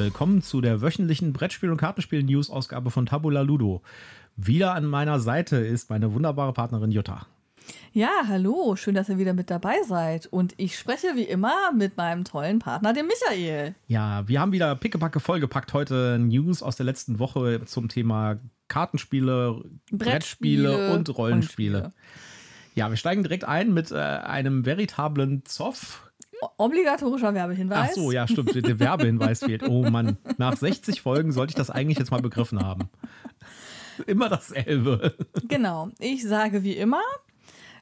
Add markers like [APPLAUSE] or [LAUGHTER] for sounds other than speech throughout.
Willkommen zu der wöchentlichen Brettspiel- und Kartenspiel-News-Ausgabe von Tabula Ludo. Wieder an meiner Seite ist meine wunderbare Partnerin Jutta. Ja, hallo, schön, dass ihr wieder mit dabei seid. Und ich spreche wie immer mit meinem tollen Partner, dem Michael. Ja, wir haben wieder pickepacke vollgepackt heute News aus der letzten Woche zum Thema Kartenspiele, Brettspiele, Brettspiele und Rollenspiele. Rollenspiele. Ja, wir steigen direkt ein mit äh, einem veritablen Zoff Obligatorischer Werbehinweis. Ach so, ja, stimmt. Der Werbehinweis [LAUGHS] fehlt. Oh Mann. Nach 60 Folgen sollte ich das eigentlich jetzt mal begriffen haben. Immer dasselbe. Genau. Ich sage wie immer,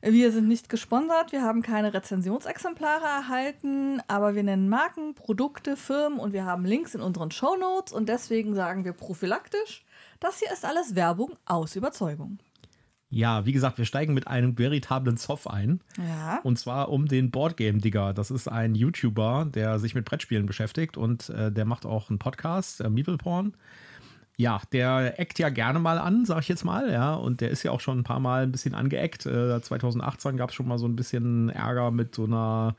wir sind nicht gesponsert, wir haben keine Rezensionsexemplare erhalten, aber wir nennen Marken, Produkte, Firmen und wir haben Links in unseren Show Notes und deswegen sagen wir prophylaktisch, das hier ist alles Werbung aus Überzeugung. Ja, wie gesagt, wir steigen mit einem veritablen Zoff ein. Ja. Und zwar um den Boardgame Digger. Das ist ein YouTuber, der sich mit Brettspielen beschäftigt und äh, der macht auch einen Podcast, äh, Meeple Porn. Ja, der eckt ja gerne mal an, sag ich jetzt mal, ja. Und der ist ja auch schon ein paar Mal ein bisschen angeeckt. Äh, 2018 gab es schon mal so ein bisschen Ärger mit so einer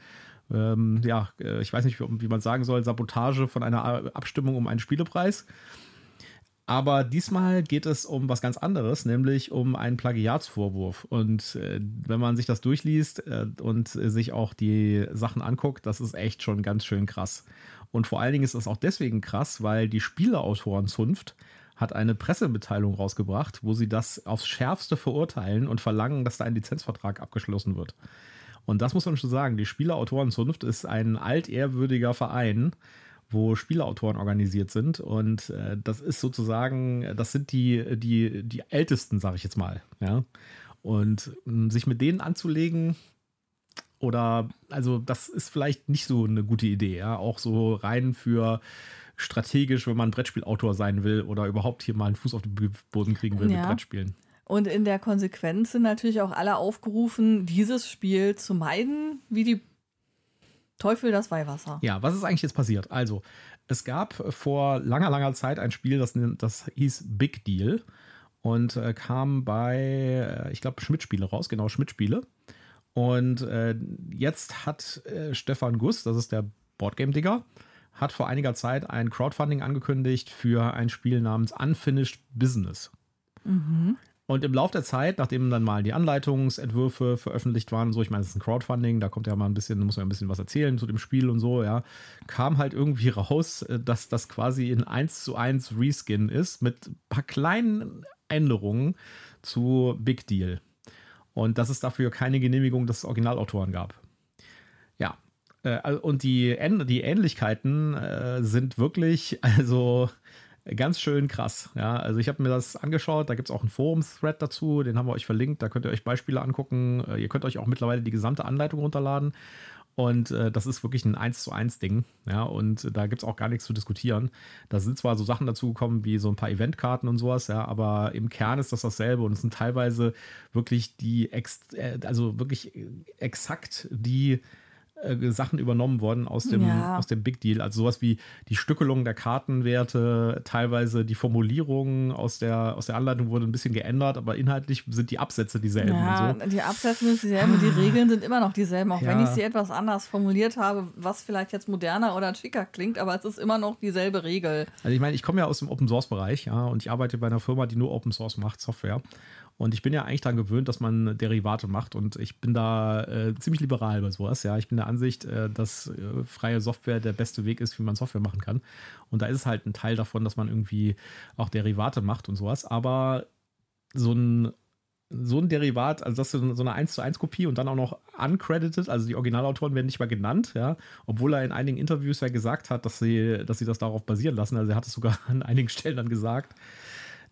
ähm, ja, äh, ich weiß nicht, wie, wie man sagen soll, Sabotage von einer Abstimmung um einen Spielepreis. Aber diesmal geht es um was ganz anderes, nämlich um einen Plagiatsvorwurf. Und äh, wenn man sich das durchliest äh, und sich auch die Sachen anguckt, das ist echt schon ganz schön krass. Und vor allen Dingen ist das auch deswegen krass, weil die Spieleautorenzunft hat eine Pressemitteilung rausgebracht, wo sie das aufs Schärfste verurteilen und verlangen, dass da ein Lizenzvertrag abgeschlossen wird. Und das muss man schon sagen, die Spieleautorenzunft ist ein altehrwürdiger Verein, wo Spieleautoren organisiert sind. Und äh, das ist sozusagen, das sind die, die, die Ältesten, sage ich jetzt mal. Ja. Und äh, sich mit denen anzulegen, oder also das ist vielleicht nicht so eine gute Idee, ja. Auch so rein für strategisch, wenn man Brettspielautor sein will oder überhaupt hier mal einen Fuß auf den Boden kriegen will ja. mit Brettspielen. Und in der Konsequenz sind natürlich auch alle aufgerufen, dieses Spiel zu meiden, wie die Teufel das Weihwasser. Ja, was ist eigentlich jetzt passiert? Also, es gab vor langer, langer Zeit ein Spiel, das, das hieß Big Deal und äh, kam bei, äh, ich glaube, Schmidt-Spiele raus, genau, Schmidt-Spiele. Und äh, jetzt hat äh, Stefan Guss, das ist der Boardgame-Digger, hat vor einiger Zeit ein Crowdfunding angekündigt für ein Spiel namens Unfinished Business. Mhm. Und im Laufe der Zeit, nachdem dann mal die Anleitungsentwürfe veröffentlicht waren und so, ich meine, es ist ein Crowdfunding, da kommt ja mal ein bisschen, muss man ein bisschen was erzählen zu dem Spiel und so, ja, kam halt irgendwie [LAUGHS] raus, äh, dass das quasi in 1 zu 1 Reskin ist mit ein paar kleinen Änderungen zu Big Deal. Und dass es dafür keine Genehmigung des Originalautoren gab. Ja. Äh, und die, die Ähnlichkeiten äh, sind wirklich, [LAUGHS] also ganz schön krass. Ja, also ich habe mir das angeschaut, da gibt es auch einen Forum-Thread dazu, den haben wir euch verlinkt, da könnt ihr euch Beispiele angucken. Äh, ihr könnt euch auch mittlerweile die gesamte Anleitung runterladen. Und äh, das ist wirklich ein 1 zu 1 Ding. Ja, und da gibt es auch gar nichts zu diskutieren. Da sind zwar so Sachen dazugekommen wie so ein paar Eventkarten und sowas, ja, aber im Kern ist das dasselbe und es sind teilweise wirklich die, ex äh, also wirklich exakt die äh, Sachen übernommen worden aus dem, ja. aus dem Big Deal. Also sowas wie die Stückelung der Kartenwerte, teilweise die Formulierung aus der, aus der Anleitung wurde ein bisschen geändert, aber inhaltlich sind die Absätze dieselben. Ja, so. die Absätze sind dieselben, die Regeln sind immer noch dieselben, auch ja. wenn ich sie etwas anders formuliert habe, was vielleicht jetzt moderner oder schicker klingt, aber es ist immer noch dieselbe Regel. Also ich meine, ich komme ja aus dem Open Source Bereich, ja, und ich arbeite bei einer Firma, die nur Open Source macht, Software. Und ich bin ja eigentlich daran gewöhnt, dass man Derivate macht und ich bin da äh, ziemlich liberal bei sowas. Ja, ich bin der Ansicht, äh, dass äh, freie Software der beste Weg ist, wie man Software machen kann. Und da ist es halt ein Teil davon, dass man irgendwie auch Derivate macht und sowas. Aber so ein so ein Derivat, also das ist so eine 1 zu 1 Kopie und dann auch noch uncredited, also die Originalautoren werden nicht mal genannt, ja, obwohl er in einigen Interviews ja gesagt hat, dass sie, dass sie das darauf basieren lassen. Also er hat es sogar [LAUGHS] an einigen Stellen dann gesagt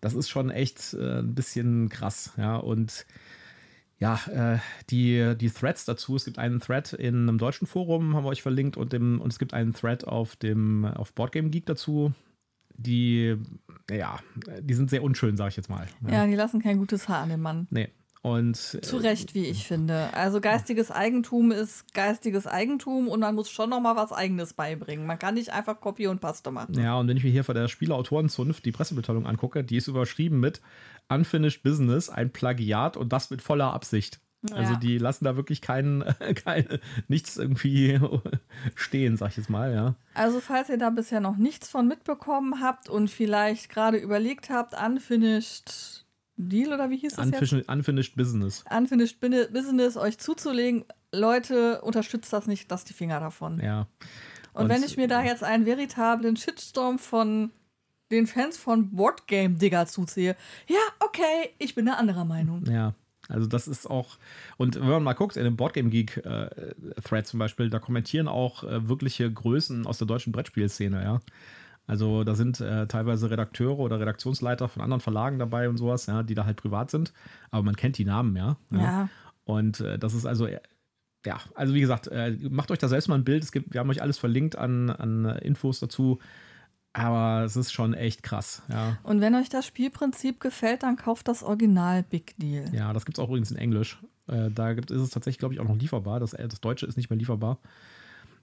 das ist schon echt äh, ein bisschen krass, ja. Und ja, äh, die, die Threads dazu, es gibt einen Thread in einem deutschen Forum, haben wir euch verlinkt, und, dem, und es gibt einen Thread auf dem auf Boardgame Geek dazu. Die, ja, die sind sehr unschön, sag ich jetzt mal. Ja. ja, die lassen kein gutes Haar an dem Mann. Nee. Und, Zu Recht, wie ich finde. Also geistiges Eigentum ist geistiges Eigentum und man muss schon noch mal was Eigenes beibringen. Man kann nicht einfach Copy und Paste machen. Ja, und wenn ich mir hier vor der Spieleautorenzunft die Pressemitteilung angucke, die ist überschrieben mit Unfinished Business, ein Plagiat und das mit voller Absicht. Also Ja. die lassen da wirklich keinen, [LAUGHS] keine, nichts irgendwie [LAUGHS] stehen, sag ich jetzt mal, ja. Also falls ihr da bisher noch nichts von mitbekommen habt und vielleicht gerade überlegt habt, Unfinished Deal oder wie hieß das jetzt? Unfinished, unfinished Business. Unfinished Business euch zuzulegen, Leute, unterstützt das nicht, lasst die Finger davon. Ja. Und, Und- wenn ich mir da jetzt einen veritablen Shitstorm von den Fans von Boardgame Digger zuziehe, ja, okay, ich bin eine anderer Meinung. Ja, also das ist auch, und wenn man mal guckt, in dem Boardgame Geek äh, Thread zum Beispiel, da kommentieren auch äh, wirkliche Größen aus der deutschen Brettspielszene, ja. Also da sind äh, teilweise Redakteure oder Redaktionsleiter von anderen Verlagen dabei und sowas, ja, die da halt privat sind, aber man kennt die Namen, ja. Ja. Und äh, das ist also, äh, ja, also wie gesagt, äh, macht euch da selbst mal ein Bild. Es gibt, wir haben euch alles verlinkt an, an Infos dazu. Aber es ist schon echt krass, ja. Und wenn euch das Spielprinzip gefällt, dann kauft das Original Big Deal. Ja, das gibt es auch übrigens in Englisch. Äh, da gibt, ist es tatsächlich, glaube ich, auch noch lieferbar. Das, das Deutsche ist nicht mehr lieferbar.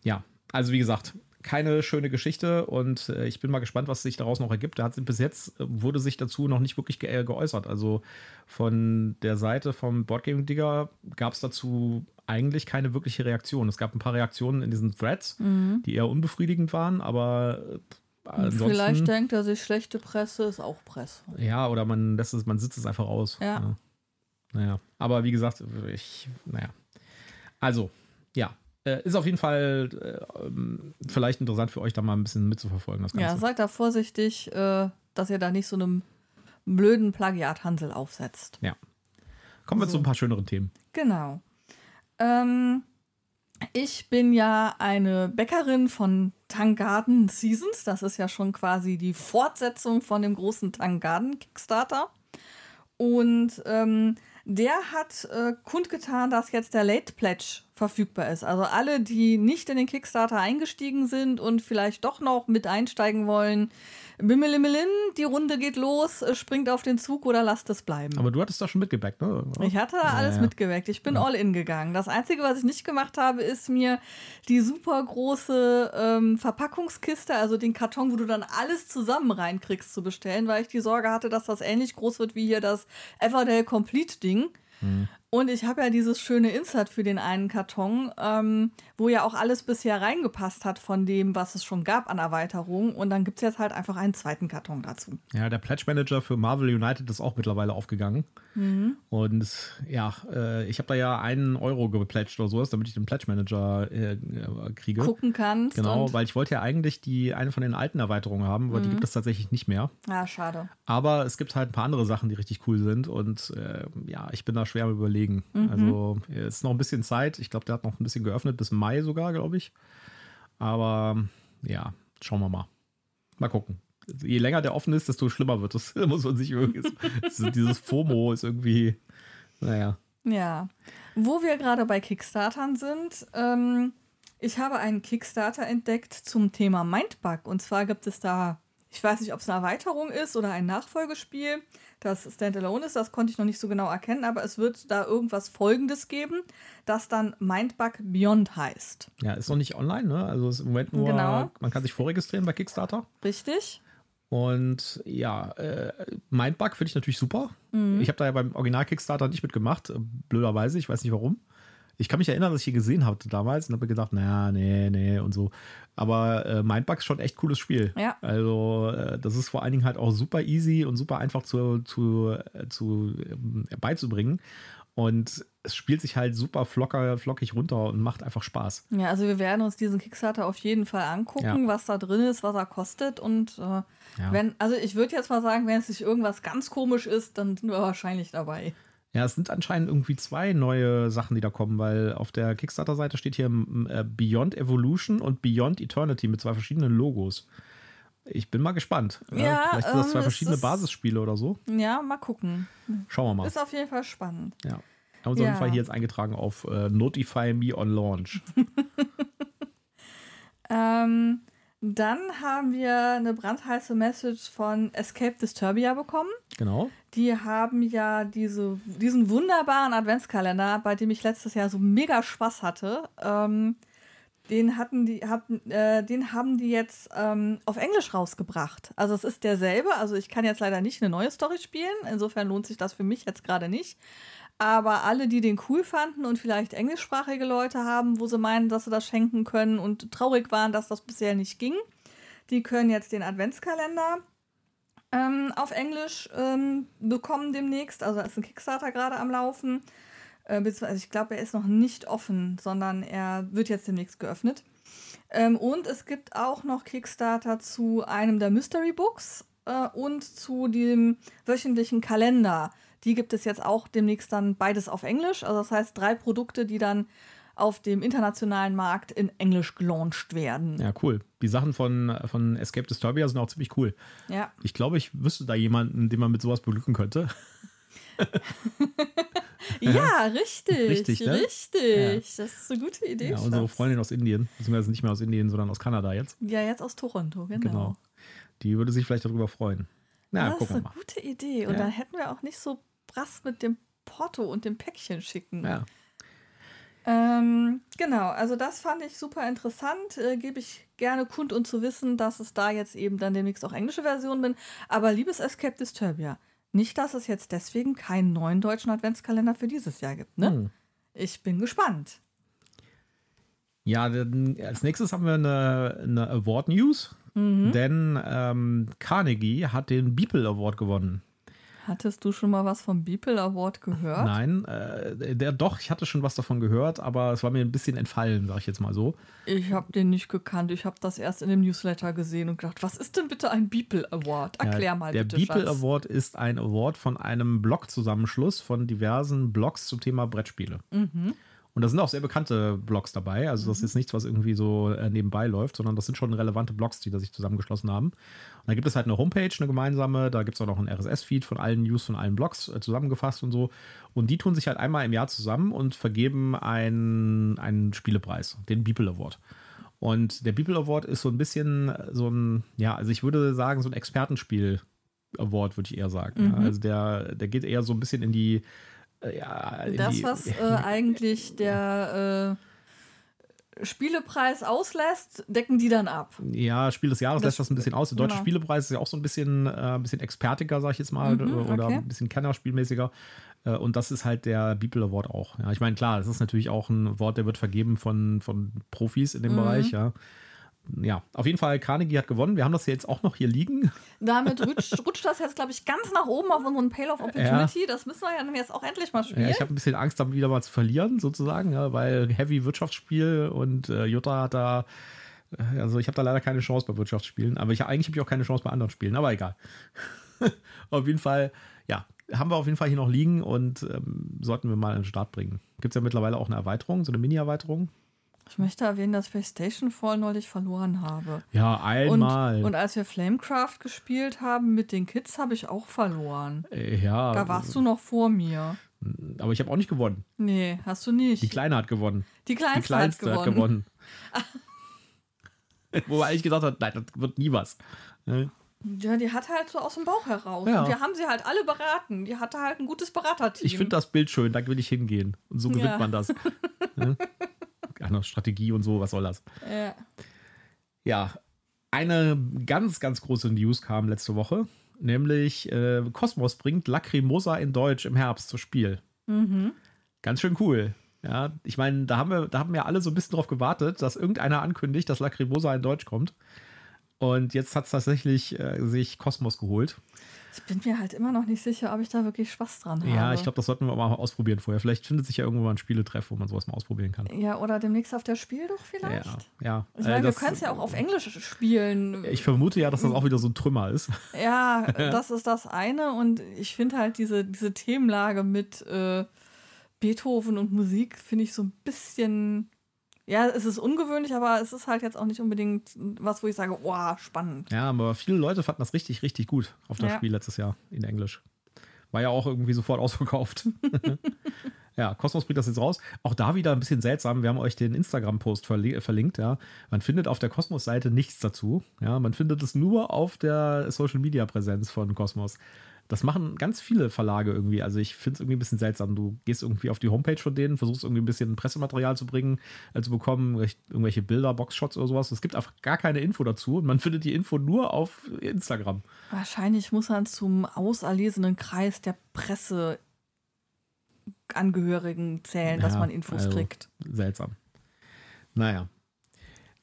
Ja, also wie gesagt, keine schöne Geschichte und äh, ich bin mal gespannt, was sich daraus noch ergibt. Da hat bis jetzt äh, wurde sich dazu noch nicht wirklich ge äh, geäußert. Also von der Seite vom Boardgame Digger gab es dazu eigentlich keine wirkliche Reaktion. Es gab ein paar Reaktionen in diesen Threads, die eher unbefriedigend waren, aber äh, ansonsten, Vielleicht denkt er sich, schlechte Presse ist auch Presse. ja, oder man lässt es, man sitzt es einfach aus. Ja. Naja, aber wie gesagt, ich, naja. Also, ja. Äh, ist auf jeden Fall äh, ähm, vielleicht interessant für euch, da mal ein bisschen mitzuverfolgen, das Ja, Ganze. seid da vorsichtig, äh, dass ihr da nicht so einem blöden Plagiathansel aufsetzt. Kommen wir so. zu ein paar schöneren Themen. Genau. Ähm, ich bin ja eine Bäckerin von Tangarden Seasons. Das ist ja schon quasi die Fortsetzung von dem großen Tangarden Kickstarter. Und ähm, der hat äh, kundgetan, dass jetzt der Late Pledge verfügbar ist. Also alle, die nicht in den Kickstarter eingestiegen sind und vielleicht doch noch mit einsteigen wollen, Bimmelimelin, die Runde geht los, springt auf den Zug oder lasst es bleiben. Aber du hattest doch schon mitgebackt, ne? Ich hatte da Ja, alles ja. mitgeweckt. Ich bin all in gegangen. Das Einzige, was ich nicht gemacht habe, ist mir die super große ähm, Verpackungskiste, also den Karton, wo du dann alles zusammen reinkriegst, zu bestellen, weil ich die Sorge hatte, dass das ähnlich groß wird wie hier das Everdale Complete Ding. Hm. Und ich habe ja dieses schöne Insert für den einen Karton, ähm, wo ja auch alles bisher reingepasst hat von dem, was es schon gab an Erweiterungen. Und dann gibt es jetzt halt einfach einen zweiten Karton dazu. Ja, der Pledge Manager für Marvel United ist auch mittlerweile aufgegangen. Mhm. Und ja, äh, ich habe da ja einen Euro gepledged oder sowas, damit ich den Pledge Manager äh, kriege. Gucken kannst. Genau, weil ich wollte ja eigentlich die eine von den alten Erweiterungen haben, aber die gibt es tatsächlich nicht mehr. Ja, schade. Aber es gibt halt ein paar andere Sachen, die richtig cool sind. Und äh, ja, ich bin da schwer am Überlegen. Also es ist noch ein bisschen Zeit. Ich glaube, der hat noch ein bisschen geöffnet, bis Mai sogar, glaube ich. Aber ja, schauen wir mal. Mal gucken. Je länger der offen ist, desto schlimmer wird es. [LAUGHS] muss man sich irgendwie. dieses FOMO ist irgendwie. Naja. Ja, wo wir gerade bei Kickstartern sind, ähm, ich habe einen Kickstarter entdeckt zum Thema Mindbug. Und zwar gibt es da, ich weiß nicht, ob es eine Erweiterung ist oder ein Nachfolgespiel, das Standalone ist, das konnte ich noch nicht so genau erkennen, aber es wird da irgendwas Folgendes geben, das dann Mindbug Beyond heißt. Ja, ist noch nicht online, ne? Also ist im Moment nur, Genau. man kann sich vorregistrieren bei Kickstarter. Richtig? Und ja, äh, Mindbug finde ich natürlich super. Ich habe da ja beim Original Kickstarter nicht mitgemacht, äh, blöderweise, ich weiß nicht warum. Ich kann mich erinnern, dass ich hier gesehen hatte damals und habe gedacht, naja, nee, nee und so. Aber äh, Mindbug ist schon echt cooles Spiel. Ja. Also äh, das ist vor allen Dingen halt auch super easy und super einfach zu, zu, äh, zu ähm, beizubringen. Und es spielt sich halt super flocker, flockig runter und macht einfach Spaß. Ja, also wir werden uns diesen Kickstarter auf jeden Fall angucken, Ja. was da drin ist, was er kostet. Und äh, wenn, also ich würde jetzt mal sagen, wenn es nicht irgendwas ganz komisch ist, dann sind wir wahrscheinlich dabei. Ja, es sind anscheinend irgendwie zwei neue Sachen, die da kommen, weil auf der Kickstarter-Seite steht hier m, äh, Beyond Evolution und Beyond Eternity mit zwei verschiedenen Logos. Ich bin mal gespannt. Ja, Vielleicht sind das ähm, zwei es verschiedene ist- Basisspiele oder so. Ja, mal gucken. Schauen wir mal. Ist auf jeden Fall spannend. Ja. Haben wir uns auf jeden Ja. Fall hier jetzt eingetragen auf äh, Notify Me on Launch. [LAUGHS] Ähm, dann haben wir eine brandheiße Message von Escape Disturbia bekommen. genau. Die haben ja diese, diesen wunderbaren Adventskalender, bei dem ich letztes Jahr so mega Spaß hatte. Ähm, den hatten die, hatten, äh, den haben die jetzt ähm, auf Englisch rausgebracht. Also es ist derselbe. Also ich kann jetzt leider nicht eine neue Story spielen. Insofern lohnt sich das für mich jetzt gerade nicht. Aber alle, die den cool fanden und vielleicht englischsprachige Leute haben, wo sie meinen, dass sie das schenken können und traurig waren, dass das bisher nicht ging, die können jetzt den Adventskalender ähm, auf Englisch ähm, bekommen demnächst. Also da ist ein Kickstarter gerade am Laufen. Äh, beziehungsweise ich glaube, er ist noch nicht offen, sondern er wird jetzt demnächst geöffnet. Ähm, und es gibt auch noch Kickstarter zu einem der Mystery Books äh, und zu dem wöchentlichen Kalender. Die gibt es jetzt auch demnächst dann beides auf Englisch. Also das heißt drei Produkte, die dann auf dem internationalen Markt in Englisch gelauncht werden. Ja, cool. Die Sachen von, von Escape Disturbia sind auch ziemlich cool. Ja. Ich glaube, ich wüsste da jemanden, den man mit sowas beglücken könnte. [LAUGHS] ja, richtig. Richtig, ne? Richtig. Das ist eine gute Idee. Ja, unsere. Freundin aus Indien, beziehungsweise nicht mehr aus Indien, sondern aus Kanada jetzt. Ja, jetzt aus Toronto, genau. Genau. Die würde sich vielleicht darüber freuen. Na, das ist eine gute Idee. Und Ja. dann hätten wir auch nicht so brass mit dem Porto und dem Päckchen schicken. Ja. Ähm, genau, also das fand ich super interessant. Äh, Gebe ich gerne kund und zu wissen, dass es da jetzt eben dann demnächst auch englische Versionen bin. Aber liebes Escape Disturbia, nicht, dass es jetzt deswegen keinen neuen deutschen Adventskalender für dieses Jahr gibt. Ne? Hm. Ich bin gespannt. Ja, dann als nächstes haben wir eine, eine Award News, Mhm. denn ähm, Carnegie hat den Beeple Award gewonnen. Hattest du schon mal was vom Beeple Award gehört? Nein, äh, der doch, ich hatte schon was davon gehört, aber es war mir ein bisschen entfallen, sag ich jetzt mal so. Ich habe den nicht gekannt. Ich habe das erst in dem Newsletter gesehen und gedacht, was ist denn bitte ein Beeple Award? Erklär Ja, mal der bitte, Beeple Schatz. Award ist ein Award von einem Blog-Zusammenschluss von diversen Blogs zum Thema Brettspiele. Mhm. Und da sind auch sehr bekannte Blogs dabei. Also das ist nichts, was irgendwie so äh, nebenbei läuft, sondern das sind schon relevante Blogs, die da sich zusammengeschlossen haben. Und da gibt es halt eine Homepage, eine gemeinsame. Da gibt es auch noch einen RSS-Feed von allen News von allen Blogs äh, zusammengefasst und so. Und die tun sich halt einmal im Jahr zusammen und vergeben einen, einen Spielepreis, den Beeple Award. Und der Beeple Award ist so ein bisschen so ein, ja, also ich würde sagen, so ein Expertenspiel Award, würde ich eher sagen. Mhm. also der, der geht eher so ein bisschen in die, äh, ja, Das, was äh, [LAUGHS] eigentlich der äh, Spielepreis auslässt, decken die dann ab. Ja, Spiel des Jahres Das- lässt das ein bisschen aus. Der Deutsche genau. Spielepreis ist ja auch so ein bisschen, äh, ein bisschen expertiger, sag ich jetzt mal, Mhm, oder okay. ein bisschen Kennerspielmäßiger. Äh, und das ist halt der Beeple Award auch. Ja, ich meine, klar, das ist natürlich auch ein Award, der wird vergeben von, von Profis in dem Mhm. Bereich, ja. Ja, auf jeden Fall, Carnegie hat gewonnen. Wir haben das jetzt auch noch hier liegen. Damit rutscht, rutscht das jetzt, glaube ich, ganz nach oben auf unseren Pale of Opportunity. Das müssen wir ja dann jetzt auch endlich mal spielen. Ja, ich habe ein bisschen Angst, da wieder mal zu verlieren, sozusagen, ja, weil Heavy Wirtschaftsspiel und äh, Jutta hat da, äh, also ich habe da leider keine Chance bei Wirtschaftsspielen, aber ich, eigentlich habe ich auch keine Chance bei anderen Spielen, aber egal. [LAUGHS] auf jeden Fall, ja, haben wir auf jeden Fall hier noch liegen und ähm, sollten wir mal in den Start bringen. Gibt es ja mittlerweile auch eine Erweiterung, so eine Mini-Erweiterung. Ich möchte erwähnen, dass ich PlayStation Fall neulich verloren habe. Ja, Und, einmal. und als wir Flamecraft gespielt haben mit den Kids, habe ich auch verloren. äh, ja, Da warst du noch vor mir. aber ich habe auch nicht gewonnen. Nee, hast du nicht. Die Kleine hat gewonnen. Die Die Kleinste, Kleinste hat hat gewonnen. gewonnen. [LAUGHS] Wo er eigentlich gesagt hat, nein, das wird nie was. Ja, die hat halt so aus dem Bauch heraus. Ja. Und wir haben sie halt alle beraten. Die hatte halt ein gutes Beraterteam. Ich finde das Bild schön, da will ich hingehen. Und so gewinnt Ja. man das. [LAUGHS] Ja, noch Strategie und so, was soll das? Ja. Ja, eine ganz, ganz große News kam letzte Woche, nämlich äh, Cosmos bringt Lacrimosa in Deutsch im Herbst zu Spiel. Mhm. Ganz schön cool. Ja, ich meine, da haben wir, da haben wir alle so ein bisschen drauf gewartet, dass irgendeiner ankündigt, dass Lacrimosa in Deutsch kommt. Und jetzt hat es tatsächlich äh, sich Cosmos geholt. Ich bin mir halt immer noch nicht sicher, ob ich da wirklich Spaß dran habe. Ja, ich glaube, das sollten wir mal ausprobieren vorher. Vielleicht findet sich ja irgendwo mal ein Spieletreff, wo man sowas mal ausprobieren kann. Ja, oder demnächst auf der Spiel doch vielleicht? Ja, ja. Ich Äh, meine, wir das- können es ja auch auf Englisch spielen. Ich vermute ja, dass das auch wieder so ein Trümmer ist. Ja, [LAUGHS] das ist das eine. Und ich finde halt diese, diese Themenlage mit äh, Beethoven und Musik, finde ich so ein bisschen. Ja, es ist ungewöhnlich, aber es ist halt jetzt auch nicht unbedingt was, wo ich sage, wow, spannend. Ja, aber viele Leute fanden das richtig, richtig gut auf das Ja. Spiel letztes Jahr in Englisch. War ja auch irgendwie sofort [LAUGHS] ausverkauft. [LAUGHS] ja, Cosmos bringt das jetzt raus. Auch da wieder ein bisschen seltsam. Wir haben euch den Instagram-Post verli verlinkt. Ja. Man findet auf der Cosmos-Seite nichts dazu. Ja, man findet es nur auf der Social-Media-Präsenz von Cosmos. Das machen ganz viele Verlage irgendwie. Also ich finde es irgendwie ein bisschen seltsam. Du gehst irgendwie auf die Homepage von denen, versuchst irgendwie ein bisschen Pressematerial zu bringen, äh, zu bekommen, irgendwelche Bilder, Boxshots oder sowas. Es gibt einfach gar keine Info dazu und man findet die Info nur auf Instagram. Wahrscheinlich muss man zum auserlesenen Kreis der Presse Angehörigen zählen, dass Ja, man Infos also- kriegt. Seltsam. Naja.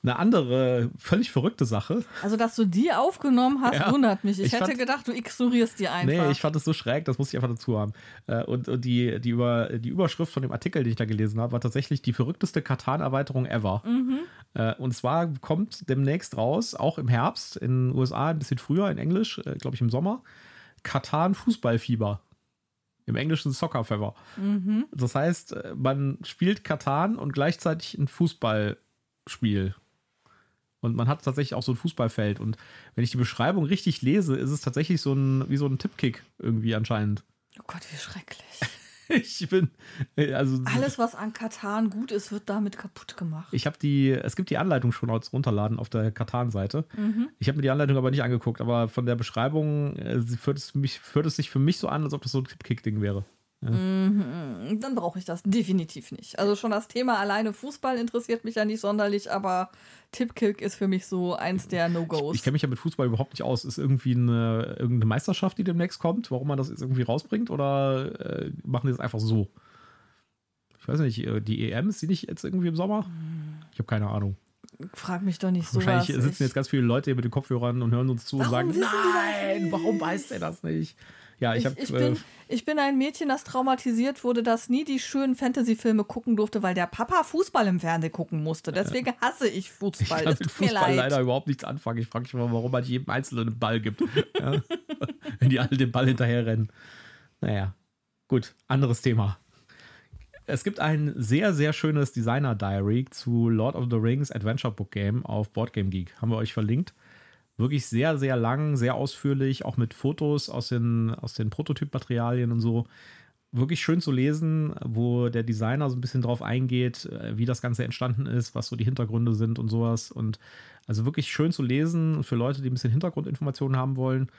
Eine andere, völlig verrückte Sache. Also, dass du die aufgenommen hast, Ja. wundert mich. Ich, Ich hätte fand- gedacht, du ignorierst die einfach. Nee, ich fand es so schräg, das muss ich einfach dazu haben. Äh, Und, und die, die, über, die Überschrift von dem Artikel, den ich da gelesen habe, war tatsächlich die verrückteste Katan-Erweiterung ever. mhm. Äh, Und zwar kommt demnächst raus, auch im Herbst, in den USA ein bisschen früher, in Englisch, glaube ich im Sommer, Katan Fußballfieber. Im Englischen Soccer Fever. Mhm. Das heißt, äh, man spielt Katan und gleichzeitig ein Fußballspiel. Und man hat tatsächlich auch so ein Fußballfeld. Und wenn ich die Beschreibung richtig lese, ist es tatsächlich so ein, wie so ein Tippkick irgendwie anscheinend. Oh Gott, wie schrecklich. [LAUGHS] Ich bin, äh, also Alles, was an Katan gut ist, wird damit kaputt gemacht. ich habe die, es gibt die Anleitung schon als runterladen auf der Katan-Seite. Mhm. Ich habe mir die Anleitung aber nicht angeguckt, aber von der Beschreibung äh, führt, es mich, führt es sich für mich so an, als ob das so ein Tippkick-Ding wäre. Mhm. Dann brauche ich das definitiv nicht. Also schon das Thema alleine Fußball interessiert mich ja nicht sonderlich, aber Tippkick ist für mich so eins der No-Gos. Ich kenne mich ja mit Fußball überhaupt nicht aus. Ist irgendwie eine, irgendeine Meisterschaft, die demnächst kommt, warum man das jetzt irgendwie rausbringt? Oder äh, machen die das einfach so? Ich weiß nicht, äh, die EM ist die nicht jetzt irgendwie im Sommer? Ich habe keine Ahnung. Frag mich doch nicht so. Wahrscheinlich sitzen jetzt ganz viele Leute hier mit den Kopfhörern und hören uns zu und Warum sagen, die das nein, nicht?" warum weiß der das nicht? Ja, ich Ich, habe ich, äh, bin, ich bin ein Mädchen, das traumatisiert wurde, das nie die schönen Fantasy-Filme gucken durfte, weil der Papa Fußball im Fernsehen gucken musste. Deswegen hasse ich ich Fußball. kann Es mit Fußball leid. leider überhaupt nichts anfangen. Ich frage mich mal, warum man jedem Einzelnen einen Ball gibt. ja? [LAUGHS] Wenn die alle den Ball hinterher rennen. Naja, gut, anderes Thema. Es gibt ein sehr, sehr schönes Designer-Diary zu Lord of the Rings Adventure Book Game auf Boardgame Geek. Haben wir euch verlinkt. Wirklich sehr, sehr lang, sehr ausführlich, auch mit Fotos aus den, aus den Prototypmaterialien und so. Wirklich schön zu lesen, wo der Designer so ein bisschen drauf eingeht, äh, wie das Ganze entstanden ist, was so die Hintergründe sind und sowas. Und also wirklich schön zu lesen für Leute, die ein bisschen Hintergrundinformationen haben wollen.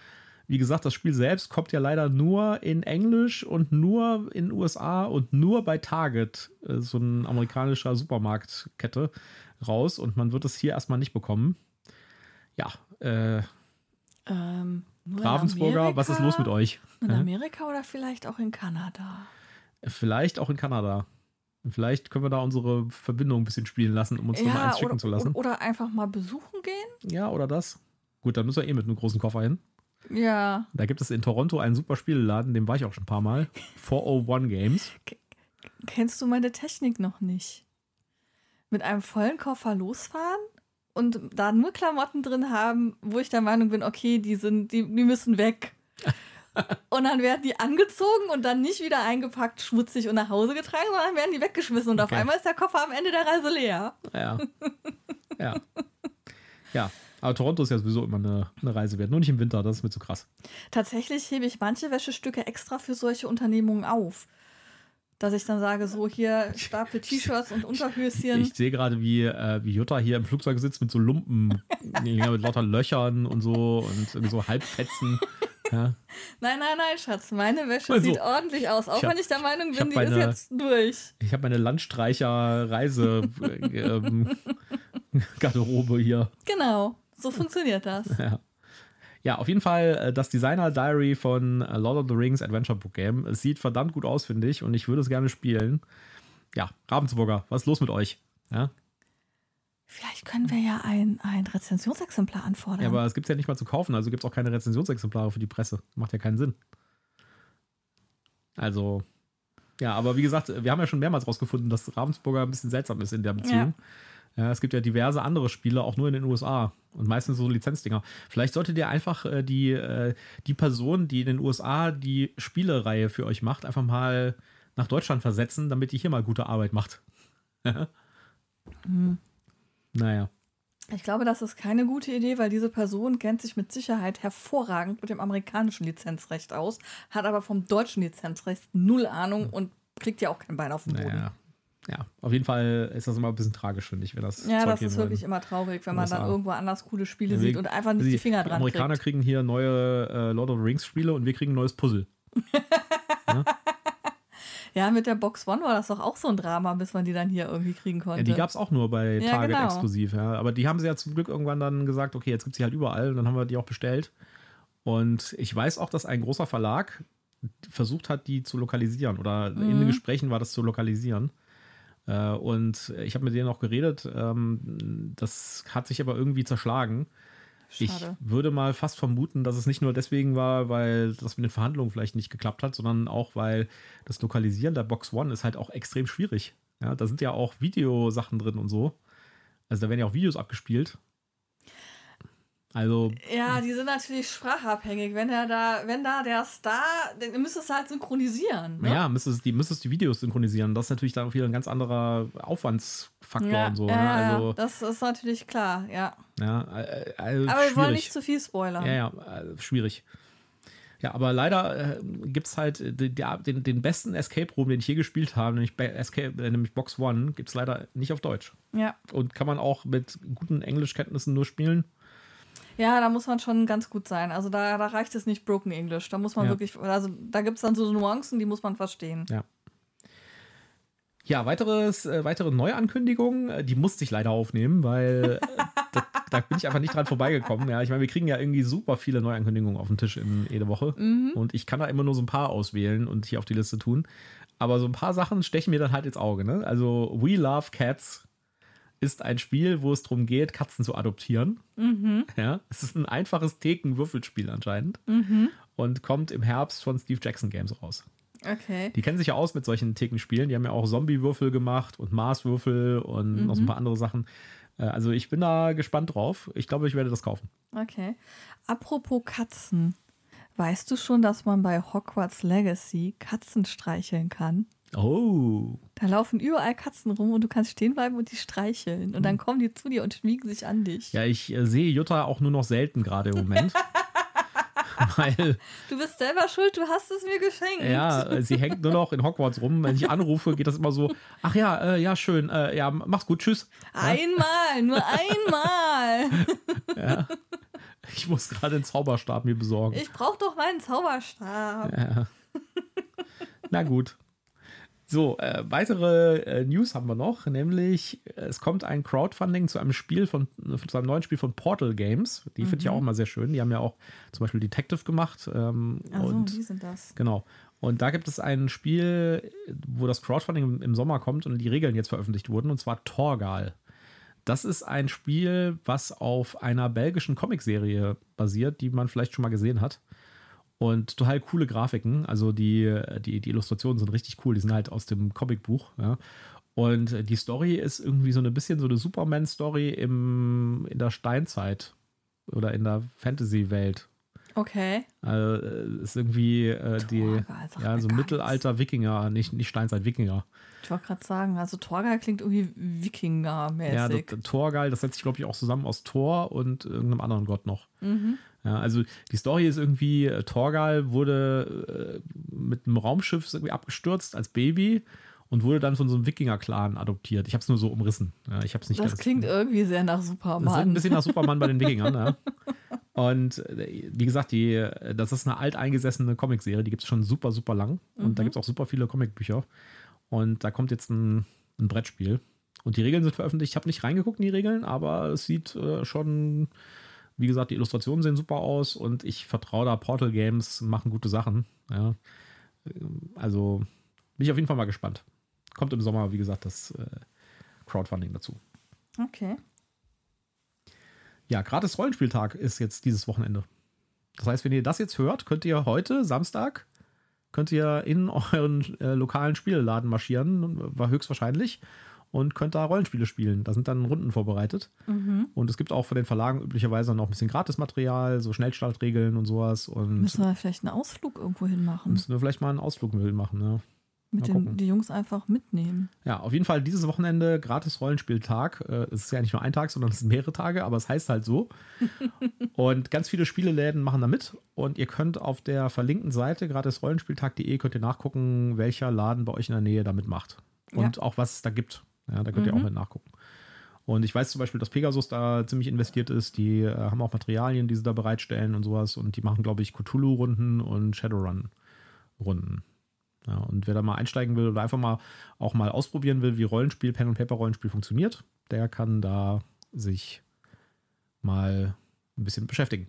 Wie gesagt, das Spiel selbst kommt ja leider nur in Englisch und nur in USA und nur bei Target, äh, so ein amerikanischer Supermarktkette, raus. Und man wird es hier erstmal nicht bekommen. Ja, äh, Ähm, Ravensburger, was ist los mit euch? In? Amerika oder vielleicht auch in Kanada? Vielleicht auch in Kanada. Vielleicht können wir da unsere Verbindung ein bisschen spielen lassen, um uns nochmal eins schicken oder, zu lassen. oder einfach mal besuchen gehen? Ja, oder das. Gut, dann müssen wir eh mit einem großen Koffer hin. Ja. Da gibt es in Toronto einen super Spieleladen, dem war ich auch schon ein paar Mal. [LAUGHS] 401 Games. Kennst du meine Technik noch nicht? Mit einem vollen Koffer losfahren und da nur Klamotten drin haben, wo ich der Meinung bin, okay, die sind, die, die müssen weg. [LAUGHS] Und dann werden die angezogen und dann nicht wieder eingepackt, schmutzig und nach Hause getragen, sondern werden die weggeschmissen und auf Okay. einmal ist der Koffer am Ende der Reise leer. Ja. [LAUGHS] ja. Ja. Aber Toronto ist ja sowieso immer eine, eine Reise wert. Nur nicht im Winter, das ist mir zu krass. Tatsächlich hebe ich manche Wäschestücke extra für solche Unternehmungen auf. Dass ich dann sage, so hier Stapel T-Shirts und [LAUGHS] Unterhöschen. Ich sehe gerade, wie, äh, wie Jutta hier im Flugzeug sitzt mit so Lumpen, [LAUGHS] mit lauter Löchern und so und so Halbfetzen. Ja. Nein, nein, nein, Schatz. Meine Wäsche Also, sieht ordentlich aus. Auch ich hab- wenn ich der Meinung ich bin, die ist meine- jetzt durch. Ich habe meine Landstreicher-Reise-Garderobe [LAUGHS] hier. Genau. So funktioniert das. Ja. Ja, auf jeden Fall äh, das Designer Diary von äh, Lord of the Rings Adventure Book Game. Es sieht verdammt gut aus, finde ich, und ich würde es gerne spielen. Ja, Ravensburger, was ist los mit euch? Ja, Vielleicht können wir ja ein, ein Rezensionsexemplar anfordern. ja aber es gibt es ja nicht mal zu kaufen, also gibt es auch keine Rezensionsexemplare für die Presse. Macht ja keinen Sinn. Also, ja, aber wie gesagt, wir haben ja schon mehrmals rausgefunden, dass Ravensburger ein bisschen seltsam ist in der Beziehung. Ja. es gibt ja diverse andere Spiele, auch nur in den USA und meistens so Lizenzdinger. Vielleicht solltet ihr einfach äh, die, äh, die Person, die in den USA die Spielereihe für euch macht, einfach mal nach Deutschland versetzen, damit die hier mal gute Arbeit macht. [LAUGHS] Hm. Naja. Ich glaube, das ist keine gute Idee, weil diese Person kennt sich mit Sicherheit hervorragend mit dem amerikanischen Lizenzrecht aus, hat aber vom deutschen Lizenzrecht null Ahnung und kriegt ja auch kein Bein auf den Boden. Naja. Ja, auf jeden Fall ist das immer ein bisschen tragisch, finde ich, wenn das Ja, Zeug das ist wirklich immer traurig, wenn man USA. dann irgendwo anders coole Spiele Ja, sieht und einfach nicht die, die Finger die dran Amerikaner kriegt. kriegen hier neue äh, Lord of the Rings Spiele und wir kriegen ein neues Puzzle. [LAUGHS] Ja, mit der Box One war das doch auch so ein Drama, bis man die dann hier irgendwie kriegen konnte. Ja, die gab es auch nur bei Ja, Target genau. exklusiv, ja. Aber die haben sie ja zum Glück irgendwann dann gesagt, okay, jetzt gibt es die halt überall und dann haben wir die auch bestellt. Und ich weiß auch, dass ein großer Verlag versucht hat, die zu lokalisieren. Oder Mhm. in den Gesprächen war das zu lokalisieren. Äh, und ich habe mit denen auch geredet. Ähm, das hat sich aber irgendwie zerschlagen. Ich Schade. würde mal fast vermuten, dass es nicht nur deswegen war, weil das mit den Verhandlungen vielleicht nicht geklappt hat, sondern auch, weil das Lokalisieren der Box One ist halt auch extrem schwierig. Ja, da sind ja auch Videosachen drin und so. Also da werden ja auch Videos abgespielt. Also, Ja, die sind natürlich sprachabhängig. Wenn er da, wenn da der Star, dann müsstest du halt synchronisieren. Ne? ja, müsstest die, müsstest die Videos synchronisieren. Das ist natürlich dann wieder ein ganz anderer Aufwandsfaktor ja, und so. ja, ne? Also, das ist natürlich klar, ja. ja, äh, also Aber wir wollen nicht zu viel spoilern. Ja, ja, äh, schwierig. Ja, aber leider äh, gibt es halt äh, die, den, den besten Escape Room, den ich je gespielt habe, nämlich, Escape, nämlich Box One, gibt es leider nicht auf Deutsch. ja. Und kann man auch mit guten Englischkenntnissen nur spielen. Ja, da muss man schon ganz gut sein. Also da, da reicht es nicht Broken English. Da muss man Ja. wirklich, also da gibt es dann so Nuancen, die muss man verstehen. Ja. Ja, weiteres, äh, weitere Neuankündigungen, äh, die musste ich leider aufnehmen, weil äh, [LAUGHS] da, da bin ich einfach nicht dran vorbeigekommen. Ja, ich meine, wir kriegen ja irgendwie super viele Neuankündigungen auf den Tisch in jede Woche. Und ich kann da immer nur so ein paar auswählen und hier auf die Liste tun. Aber so ein paar Sachen stechen mir dann halt ins Auge. Ne? Also, We Love Cats ist ein Spiel, wo es darum geht, Katzen zu adoptieren. Ja, es ist ein einfaches Theken-Würfelspiel anscheinend. Und kommt im Herbst von Steve Jackson Games raus. Okay. Die kennen sich ja aus mit solchen Thekenspielen. Die haben ja auch Zombie-Würfel gemacht und Mars-Würfel und noch so ein paar andere Sachen. Äh, Also ich bin da gespannt drauf. Ich glaube, ich werde das kaufen. Okay. Apropos Katzen. Weißt du schon, dass man bei Hogwarts Legacy Katzen streicheln kann? Oh. Da laufen überall Katzen rum und du kannst stehen bleiben und die streicheln. Und dann kommen die zu dir und schmiegen sich an dich. Ja, ich äh, sehe Jutta auch nur noch selten gerade im Moment. [LAUGHS] Weil, Du bist selber schuld, du hast es mir geschenkt. ja, äh, sie hängt nur noch in Hogwarts rum. Wenn ich anrufe, geht das immer so, ach ja, äh, ja, schön, äh, ja, mach's gut, tschüss. Einmal, nur [LAUGHS] einmal. Ich muss gerade den Zauberstab mir besorgen. Ich brauch doch meinen Zauberstab. Ja. Na gut. So, äh, weitere äh, News haben wir noch, nämlich es kommt ein Crowdfunding zu einem Spiel von, zu einem neuen Spiel von Portal Games. Die finde ich auch immer sehr schön. Die haben ja auch zum Beispiel Detective gemacht. Ähm, Also, und wie sind das? Genau. Und da gibt es ein Spiel, wo das Crowdfunding im Sommer kommt und die Regeln jetzt veröffentlicht wurden, und zwar Torgal. Das ist ein Spiel, was auf einer belgischen Comicserie basiert, die man vielleicht schon mal gesehen hat. Und total coole Grafiken. Also die, die, die Illustrationen sind richtig cool. Die sind halt aus dem Comicbuch. Ja. Und die Story ist irgendwie so ein bisschen so eine Superman-Story im, in der Steinzeit oder in der Fantasy-Welt. Okay. Also, ist irgendwie äh, die, ja, so gar Mittelalter Wikinger, nicht, nicht Steinzeit, Wikinger. Ich wollte gerade sagen, also Torgal klingt irgendwie Ja, Wikinger-mäßig. das, Torgal, das setzt sich, glaube ich, auch zusammen aus Thor und irgendeinem anderen Gott noch. Mhm. Ja, also die Story ist irgendwie, äh, Torgal wurde äh, mit einem Raumschiff irgendwie abgestürzt als Baby und wurde dann von so einem Wikinger-Clan adoptiert. Ich habe es nur so umrissen. Ja, ich habe es nicht das klingt irgendwie sehr nach Das ist ein Superman. bisschen nach Superman bei den [LAUGHS] Wikingern, ja. Und äh, wie gesagt, die, das ist eine alteingesessene Comicserie, die gibt es schon super, super lang. Und da gibt es auch super viele Comicbücher. Und da kommt jetzt ein, ein Brettspiel. Und die Regeln sind veröffentlicht. Ich habe nicht reingeguckt in die Regeln, aber es sieht äh, schon, wie gesagt, die Illustrationen sehen super aus und ich vertraue da Portal Games, machen gute Sachen. Ja. Also bin ich auf jeden Fall mal gespannt. Kommt im Sommer, wie gesagt, das äh, Crowdfunding dazu. Okay. Ja, gratis Rollenspieltag ist jetzt dieses Wochenende. Das heißt, wenn ihr das jetzt hört, könnt ihr heute, Samstag, könnt ihr in euren äh, lokalen Spielladen marschieren, war höchstwahrscheinlich, und könnt da Rollenspiele spielen. Da sind dann Runden vorbereitet. Und es gibt auch von den Verlagen üblicherweise noch ein bisschen Gratismaterial, so Schnellstartregeln und sowas. Und Müssen wir vielleicht einen Ausflug irgendwo hin machen? müssen wir vielleicht mal einen Ausflug mit machen. Ja. Mit mal den gucken. die Jungs einfach mitnehmen. Ja, auf jeden Fall dieses Wochenende gratis Rollenspieltag. Äh, Es ist ja nicht nur ein Tag, sondern es sind mehrere Tage, aber es heißt halt so. [LAUGHS] und ganz viele Spieleläden machen da mit. Und ihr könnt auf der verlinkten Seite gratisrollenspieltag.de könnt ihr nachgucken, welcher Laden bei euch in der Nähe da mitmacht. Und auch was es da gibt. Ja, da könnt ihr auch mit nachgucken. Und ich weiß zum Beispiel, dass Pegasus da ziemlich investiert ist. Die äh, haben auch Materialien, die sie da bereitstellen und sowas. Und die machen, glaube ich, Cthulhu-Runden und Shadowrun-Runden. Ja, und wer da mal einsteigen will oder einfach mal auch mal ausprobieren will, wie Rollenspiel, Pen und Paper Rollenspiel funktioniert, der kann da sich mal ein bisschen beschäftigen.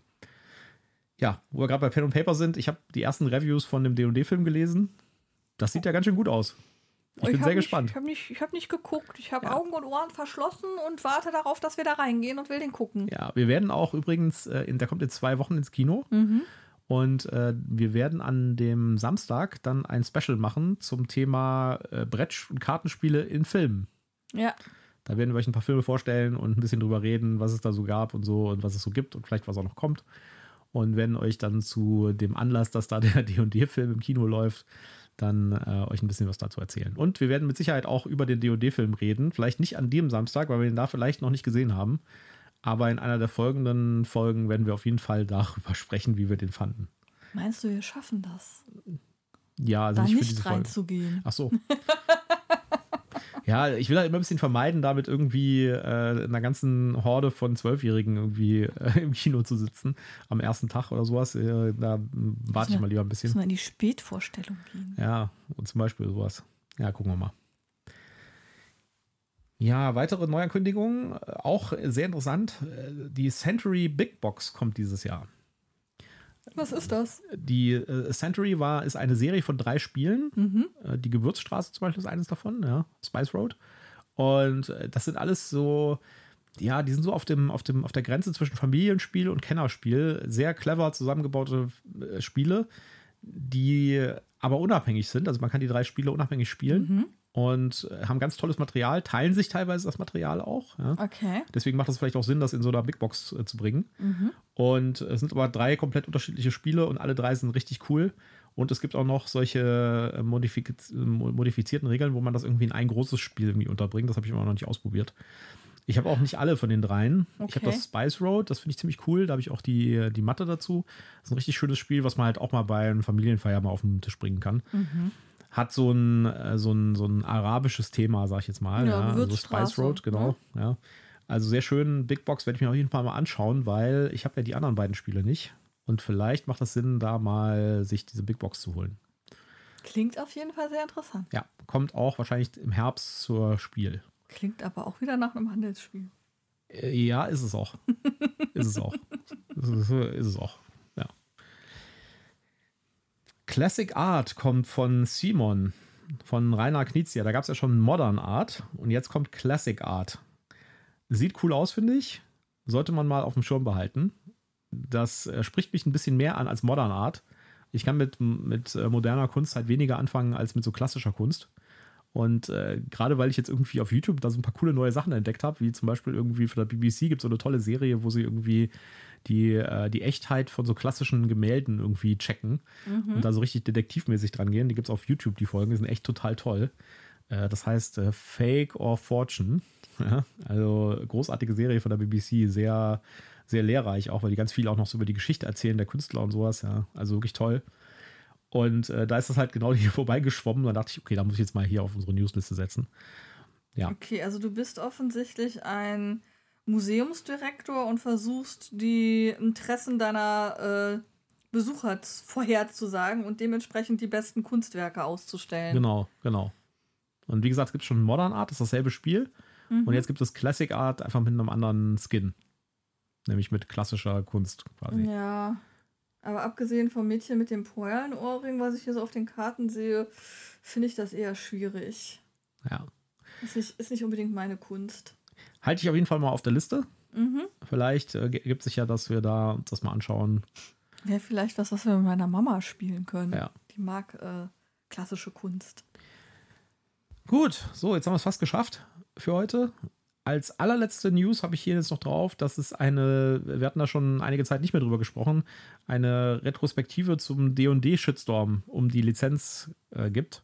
ja, wo wir gerade bei Pen und Paper sind, ich habe die ersten Reviews von dem D&D-Film gelesen. Das sieht ja ganz schön gut aus. Ich bin hab sehr nicht, gespannt. Ich habe nicht, ich hab nicht geguckt. Ich habe Ja. Augen und Ohren verschlossen und warte darauf, dass wir da reingehen und will den gucken. Ja, wir werden auch übrigens, äh, in, der kommt in zwei Wochen ins Kino. Mhm. Und äh, wir werden an dem Samstag dann ein Special machen zum Thema äh, Brett- und Kartenspiele in Filmen. Ja. Da werden wir euch ein paar Filme vorstellen und ein bisschen drüber reden, was es da so gab und so und was es so gibt und vielleicht was auch noch kommt. Und werden euch dann zu dem Anlass, dass da der D&D-Film im Kino läuft, dann äh, euch ein bisschen was dazu erzählen. Und wir werden mit Sicherheit auch über den D&D-Film reden. Vielleicht nicht an dem Samstag, weil wir ihn da vielleicht noch nicht gesehen haben. Aber in einer der folgenden Folgen werden wir auf jeden Fall darüber [LAUGHS] sprechen, wie wir den fanden. Meinst du, wir schaffen das? Ja, also da nicht nicht Folge. reinzugehen. Ach so. [LAUGHS] ja, ich will halt immer ein bisschen vermeiden, damit irgendwie äh, einer ganzen Horde von Zwölfjährigen irgendwie äh, im Kino zu sitzen am ersten Tag oder sowas. Äh, da warte ich mal lieber ein Müssen bisschen. wir in die Spätvorstellung gehen. Ja, und zum Beispiel sowas. Ja, gucken wir mal. Ja, weitere Neuankündigungen, äh, auch sehr interessant. Äh, Die Century Big Box kommt dieses Jahr. Was ist das? Die äh, Century war, ist eine Serie von drei Spielen. Mhm. Äh, Die Gewürzstraße zum Beispiel ist eines davon, ja. Spice Road. Und äh, das sind alles so, ja, die sind so auf, dem, auf, dem, auf der Grenze zwischen Familienspiel und Kennerspiel. Sehr clever zusammengebaute äh, Spiele, die aber unabhängig sind. Also man kann die drei Spiele unabhängig spielen Mhm. Und äh, haben ganz tolles Material, teilen sich teilweise das Material auch. Ja. Okay. Deswegen macht es vielleicht auch Sinn, das in so einer Big Box äh, zu bringen. Mhm. Und es sind aber drei komplett unterschiedliche Spiele und alle drei sind richtig cool. Und es gibt auch noch solche äh, modifiz äh, modifizierten Regeln, wo man das irgendwie in ein großes Spiel irgendwie unterbringt. Das habe ich immer noch nicht ausprobiert. Ich habe auch nicht alle von den dreien. Ich habe Okay. das Spice Road, das finde ich ziemlich cool. Da habe ich auch die, die Matte dazu. Das ist ein richtig schönes Spiel, was man halt auch mal bei einem Familienfeier mal auf den Tisch bringen kann. Mhm. Hat so ein, äh, so ein, so ein arabisches Thema, sag ich jetzt mal. Ja, Ja, also Spice Road, genau. Ja. Also sehr schön. Big Box werde ich mir auf jeden Fall mal anschauen, weil ich habe ja die anderen beiden Spiele nicht. Und vielleicht macht es Sinn, da mal sich diese Big Box zu holen. Klingt auf jeden Fall sehr interessant. Ja, kommt auch wahrscheinlich im Herbst zur Spiel. Klingt aber auch wieder nach einem Handelsspiel. Äh, Ja, ist es auch. ist es auch. [LAUGHS] Ist es, ist es auch. Classic Art kommt von Simon, von Rainer Knizia. Da gab es ja schon Modern Art und jetzt kommt Classic Art. Sieht cool aus, finde ich. Sollte man mal auf dem Schirm behalten. Das äh, spricht mich ein bisschen mehr an als Modern Art. Ich kann mit, mit äh, moderner Kunst halt weniger anfangen als mit so klassischer Kunst. Und äh, gerade weil ich jetzt irgendwie auf YouTube da so ein paar coole neue Sachen entdeckt habe, wie zum Beispiel irgendwie für der BBC gibt es so eine tolle Serie, wo sie irgendwie die, äh, die Echtheit von so klassischen Gemälden irgendwie checken und da so richtig detektivmäßig dran gehen. Die gibt es auf YouTube, die Folgen, die sind echt total toll. Äh, das heißt äh, Fake or Fortune. [LAUGHS] Ja, also großartige Serie von der BBC, sehr, sehr lehrreich, auch weil die ganz viel auch noch so über die Geschichte erzählen, der Künstler und sowas. Ja, also wirklich toll. Und äh, da ist das halt genau [LAUGHS] hier vorbeigeschwommen. Dann dachte ich, okay, da muss ich jetzt mal hier auf unsere Newsliste setzen. Ja. Okay, also du bist offensichtlich ein Museumsdirektor und versuchst die Interessen deiner äh, Besucher vorherzusagen und dementsprechend die besten Kunstwerke auszustellen. Genau, genau. Und wie gesagt, es gibt schon Modern Art, das ist dasselbe Spiel. Mhm. Und jetzt gibt es Classic Art einfach mit einem anderen Skin. Nämlich mit klassischer Kunst quasi. Ja. Aber abgesehen vom Mädchen mit dem Perlenohrring, was ich hier so auf den Karten sehe, finde ich das eher schwierig. Ja. Ist nicht, ist nicht unbedingt meine Kunst. Halte ich auf jeden Fall mal auf der Liste. Mhm. Vielleicht äh, gibt sich ja, dass wir da uns das mal anschauen. Wäre vielleicht was, was wir mit meiner Mama spielen können. Ja. Die mag äh, klassische Kunst. Gut, so, jetzt haben wir es fast geschafft für heute. Als allerletzte News habe ich hier jetzt noch drauf, dass es eine, wir hatten da schon einige Zeit nicht mehr drüber gesprochen, eine Retrospektive zum D&D-Shitstorm um die Lizenz äh, gibt.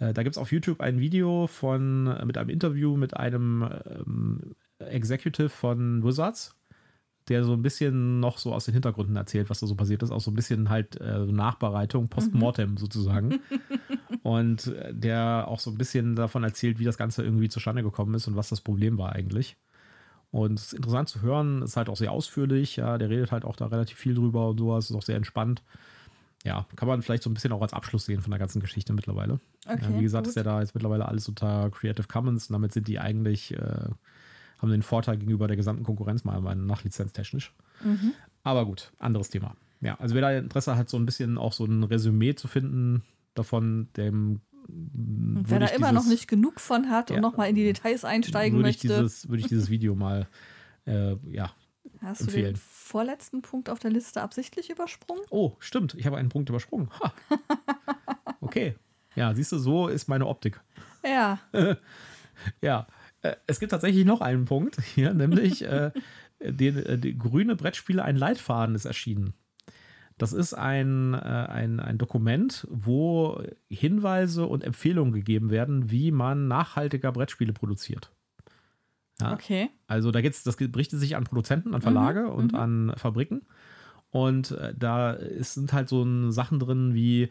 Äh, da gibt es auf YouTube ein Video von, äh, mit einem Interview mit einem ähm, Executive von Wizards, der so ein bisschen noch so aus den Hintergründen erzählt, was da so passiert ist. Auch so ein bisschen halt äh, Nachbereitung, Postmortem sozusagen. [LAUGHS] Und äh, der auch so ein bisschen davon erzählt, wie das Ganze irgendwie zustande gekommen ist und was das Problem war eigentlich. Und es ist interessant zu hören, ist halt auch sehr ausführlich, ja, der redet halt auch da relativ viel drüber und sowas, ist auch sehr entspannt. Ja, kann man vielleicht so ein bisschen auch als Abschluss sehen von der ganzen Geschichte mittlerweile. Okay, ja, wie gesagt, gut. ist ja da jetzt mittlerweile alles unter Creative Commons und damit sind die eigentlich, äh, haben den Vorteil gegenüber der gesamten Konkurrenz mal nach lizenztechnisch. Mhm. Aber gut, anderes Thema. ja, also wer da Interesse hat, so ein bisschen auch so ein Resümee zu finden davon, dem und wer da immer noch nicht genug von hat und ja, nochmal in die Details einsteigen würde möchte. Ich dieses, würde ich dieses Video mal äh, ja, Hast empfehlen. du den vorletzten Punkt auf der Liste absichtlich übersprungen? Oh, stimmt. Ich habe einen Punkt übersprungen. Ha. [LAUGHS] Okay. Ja, siehst du, so ist meine Optik. Ja. [LAUGHS] ja. Äh, es gibt tatsächlich noch einen Punkt hier, [LAUGHS] nämlich äh, die, äh, die grüne Brettspiele, ein Leitfaden ist erschienen. Das ist ein, äh, ein, ein Dokument, wo Hinweise und Empfehlungen gegeben werden, wie man nachhaltiger Brettspiele produziert. Ja? Okay. Also da geht's, das berichtet sich an Produzenten, an Verlage mhm. und mhm. an Fabriken. Und äh, da ist, sind halt so Sachen drin wie,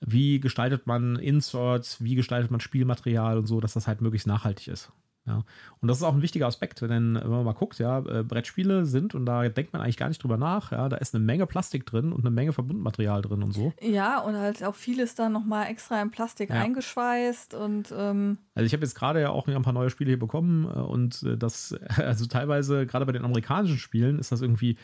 wie gestaltet man Inserts, wie gestaltet man Spielmaterial und so, dass das halt möglichst nachhaltig ist. Ja. Und das ist auch ein wichtiger Aspekt, denn wenn man mal guckt, ja, äh, Brettspiele sind, und da denkt man eigentlich gar nicht drüber nach, ja, da ist eine Menge Plastik drin und eine Menge Verbundmaterial drin und so. Ja, und halt auch vieles dann nochmal extra in Plastik ja. eingeschweißt und ähm Also ich habe jetzt gerade ja auch ein paar neue Spiele hier bekommen äh, und äh, das, [LAUGHS] also teilweise, gerade bei den amerikanischen Spielen, ist das irgendwie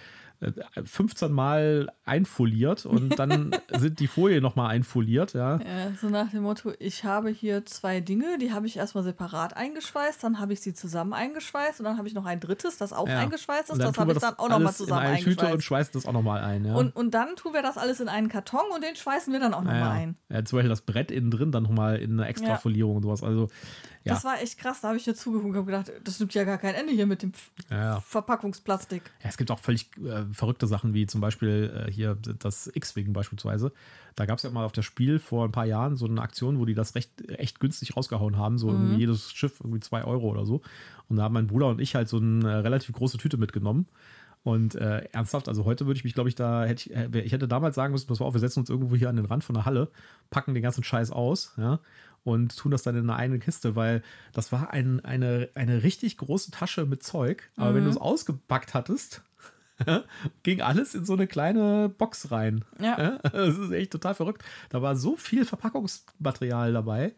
15 Mal einfoliert und dann [LAUGHS] sind die Folien nochmal einfoliert, ja. ja. So nach dem Motto, ich habe hier zwei Dinge, die habe ich erstmal separat eingeschweißt, dann habe ich sie zusammen eingeschweißt und dann habe ich noch ein drittes, das auch ja. eingeschweißt ist, das habe ich dann auch nochmal zusammen in eine eingeschweißt. Tüte und schweißen das auch nochmal ein, ja. Und, und dann tun wir das alles in einen Karton und den schweißen wir dann auch nochmal ja, ein. Ja, zum Beispiel das Brett innen drin dann nochmal in eine Extrafolierung und sowas, also ja. Das war echt krass. Da habe ich dir zugeguckt und habe gedacht, das nimmt ja gar kein Ende hier mit dem ja. Verpackungsplastik. Ja, es gibt auch völlig äh, verrückte Sachen, wie zum Beispiel äh, hier das X-Wing beispielsweise. Da gab es ja mal auf das Spiel vor ein paar Jahren so eine Aktion, wo die das recht echt günstig rausgehauen haben. So mhm. jedes Schiff irgendwie zwei Euro oder so. Und da haben mein Bruder und ich halt so eine äh, relativ große Tüte mitgenommen. Und äh, ernsthaft, also heute würde ich mich, glaube ich, da hätte ich, äh, ich hätte damals sagen müssen, pass auf, wir setzen uns irgendwo hier an den Rand von der Halle, packen den ganzen Scheiß aus, ja, und tun das dann in eine eigene Kiste, weil das war ein, eine, eine richtig große Tasche mit Zeug. Aber mhm. wenn du es ausgepackt hattest, [LAUGHS] ging alles in so eine kleine Box rein. Ja. Das ist echt total verrückt. Da war so viel Verpackungsmaterial dabei.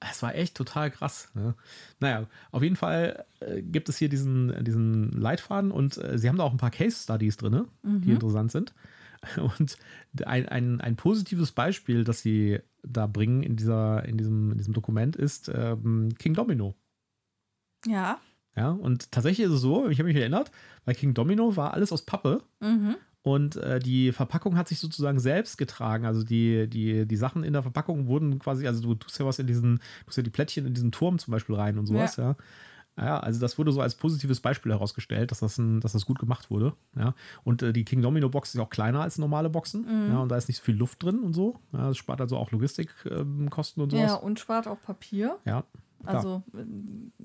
Es war echt total krass. Ne? Naja, auf jeden Fall äh, gibt es hier diesen, diesen Leitfaden und äh, sie haben da auch ein paar Case Studies drin, mhm. die interessant sind. [LAUGHS] Und ein, ein, ein positives Beispiel, das sie da bringen in, dieser, in, diesem, in diesem Dokument, ist ähm, King Domino. Ja. Ja, und tatsächlich ist es so, ich habe mich erinnert, bei King Domino war alles aus Pappe. Mhm. Und äh, die Verpackung hat sich sozusagen selbst getragen. Also die, die, die Sachen in der Verpackung wurden quasi, also du tust ja was in diesen, du tust ja die Plättchen in diesen Turm zum Beispiel rein und sowas, ja. ja. Ja, also das wurde so als positives Beispiel herausgestellt, dass das, ein, dass das gut gemacht wurde. Ja. Und äh, die King Domino Box ist auch kleiner als normale Boxen. Mhm. Ja, und da ist nicht so viel Luft drin und so. Ja, das spart also auch Logistikkosten ähm, und sowas. Ja, und spart auch Papier. Ja. Also,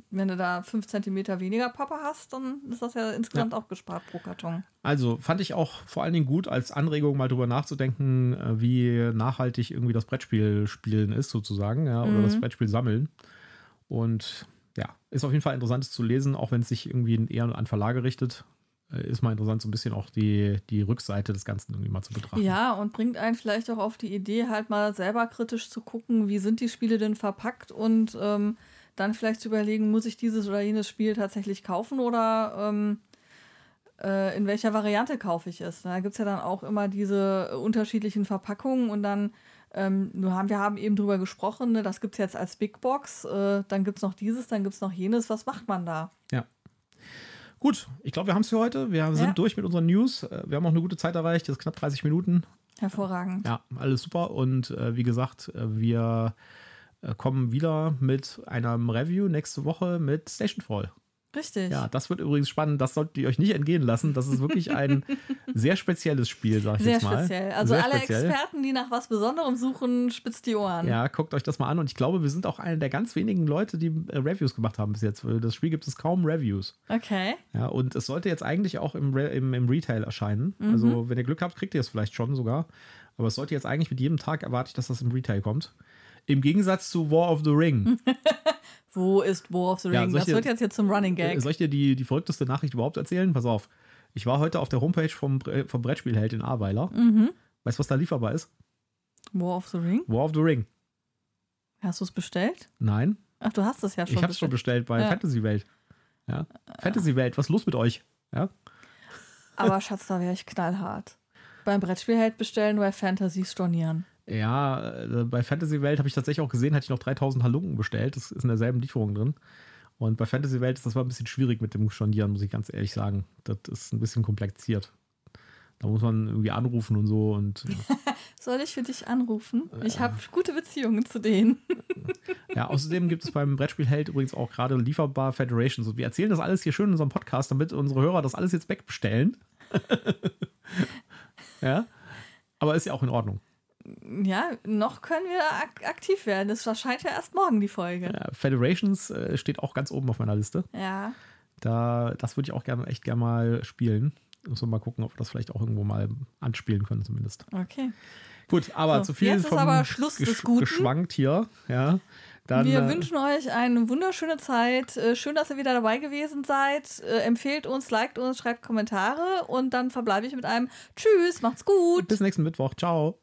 wenn du da 5 cm weniger Pappe hast, dann ist das ja insgesamt ja. auch gespart pro Karton. Also fand ich auch vor allen Dingen gut, als Anregung mal drüber nachzudenken, äh, wie nachhaltig irgendwie das Brettspiel spielen ist, sozusagen, ja, oder mhm. das Brettspiel sammeln. Und ja, ist auf jeden Fall interessant zu lesen, auch wenn es sich irgendwie eher an Verlage richtet. Äh, ist mal interessant, so ein bisschen auch die, die Rückseite des Ganzen irgendwie mal zu betrachten. Ja, und bringt einen vielleicht auch auf die Idee, halt mal selber kritisch zu gucken, wie sind die Spiele denn verpackt und ähm, dann vielleicht zu überlegen, muss ich dieses oder jenes Spiel tatsächlich kaufen oder ähm, äh, in welcher Variante kaufe ich es. Da gibt es ja dann auch immer diese unterschiedlichen Verpackungen und dann ähm, nur haben, wir haben eben drüber gesprochen, ne, das gibt es jetzt als Big Box, äh, dann gibt es noch dieses, dann gibt es noch jenes. Was macht man da? Ja. Gut, ich glaube, wir haben es für heute. Wir sind ja. durch mit unseren News. Äh, wir haben auch eine gute Zeit erreicht, das ist knapp 30 Minuten. Hervorragend. Ja, alles super. Und äh, wie gesagt, äh, wir äh, kommen wieder mit einem Review nächste Woche mit Stationfall. Richtig. Ja, das wird übrigens spannend. Das solltet ihr euch nicht entgehen lassen. Das ist wirklich ein [LAUGHS] sehr spezielles Spiel, sag ich sehr jetzt mal. Speziell. Also sehr alle speziell. Experten, die nach was Besonderem suchen, spitzt die Ohren. Ja, guckt euch das mal an. Und ich glaube, wir sind auch eine der ganz wenigen Leute, die äh, Reviews gemacht haben bis jetzt. Das Spiel gibt es kaum Reviews. Okay. Ja, und es sollte jetzt eigentlich auch im, Re im, im Retail erscheinen. Mhm. Also, wenn ihr Glück habt, kriegt ihr es vielleicht schon sogar. Aber es sollte jetzt eigentlich mit jedem Tag erwarte ich, dass das im Retail kommt. Im Gegensatz zu War of the Ring. [LAUGHS] Wo ist War of the Ring? Ja, das dir, wird jetzt hier zum Running Gag. Soll ich dir die, die verrückteste Nachricht überhaupt erzählen? Pass auf. Ich war heute auf der Homepage vom, vom Brettspielheld in Ahrweiler. Mhm. Weißt du, was da lieferbar ist? War of the Ring? War of the Ring. Hast du es bestellt? Nein. Ach, du hast es ja schon. Ich habe es schon bestellt bei ja. Fantasy Welt. Ja. Fantasy Welt, was ist los mit euch? Ja. Aber Schatz, da wäre ich knallhart. Beim Brettspielheld bestellen, bei Fantasy stornieren. Ja, äh, bei Fantasy Welt habe ich tatsächlich auch gesehen, hatte ich noch 3000 Halunken bestellt. Das ist in derselben Lieferung drin. Und bei Fantasy Welt ist das war ein bisschen schwierig mit dem Stornieren, muss ich ganz ehrlich sagen. Das ist ein bisschen kompliziert. Da muss man irgendwie anrufen und so. Und [LAUGHS] Soll ich für dich anrufen? Ich habe gute Beziehungen zu denen. [LAUGHS] ja, außerdem gibt es beim Brettspielheld übrigens auch gerade lieferbar Federations. Wir erzählen das alles hier schön in unserem Podcast, damit unsere Hörer das alles jetzt wegbestellen. [LAUGHS] ja. Aber ist ja auch in Ordnung. Ja, noch können wir ak aktiv werden. Das erscheint ja erst morgen, die Folge. Ja, Federations äh, steht auch ganz oben auf meiner Liste. Ja. Da, das würde ich auch gerne, echt gerne mal spielen. Müssen wir mal gucken, ob wir das vielleicht auch irgendwo mal anspielen können, zumindest. Okay. Gut, aber So, zu viel jetzt ist vom aber Schluss des Guten. geschwankt hier. Ja. Dann, wir äh, wünschen euch eine wunderschöne Zeit. Äh, Schön, dass ihr wieder dabei gewesen seid. Äh, Empfehlt uns, liked uns, schreibt Kommentare und dann verbleibe ich mit einem Tschüss, macht's gut. bis nächsten Mittwoch. Ciao.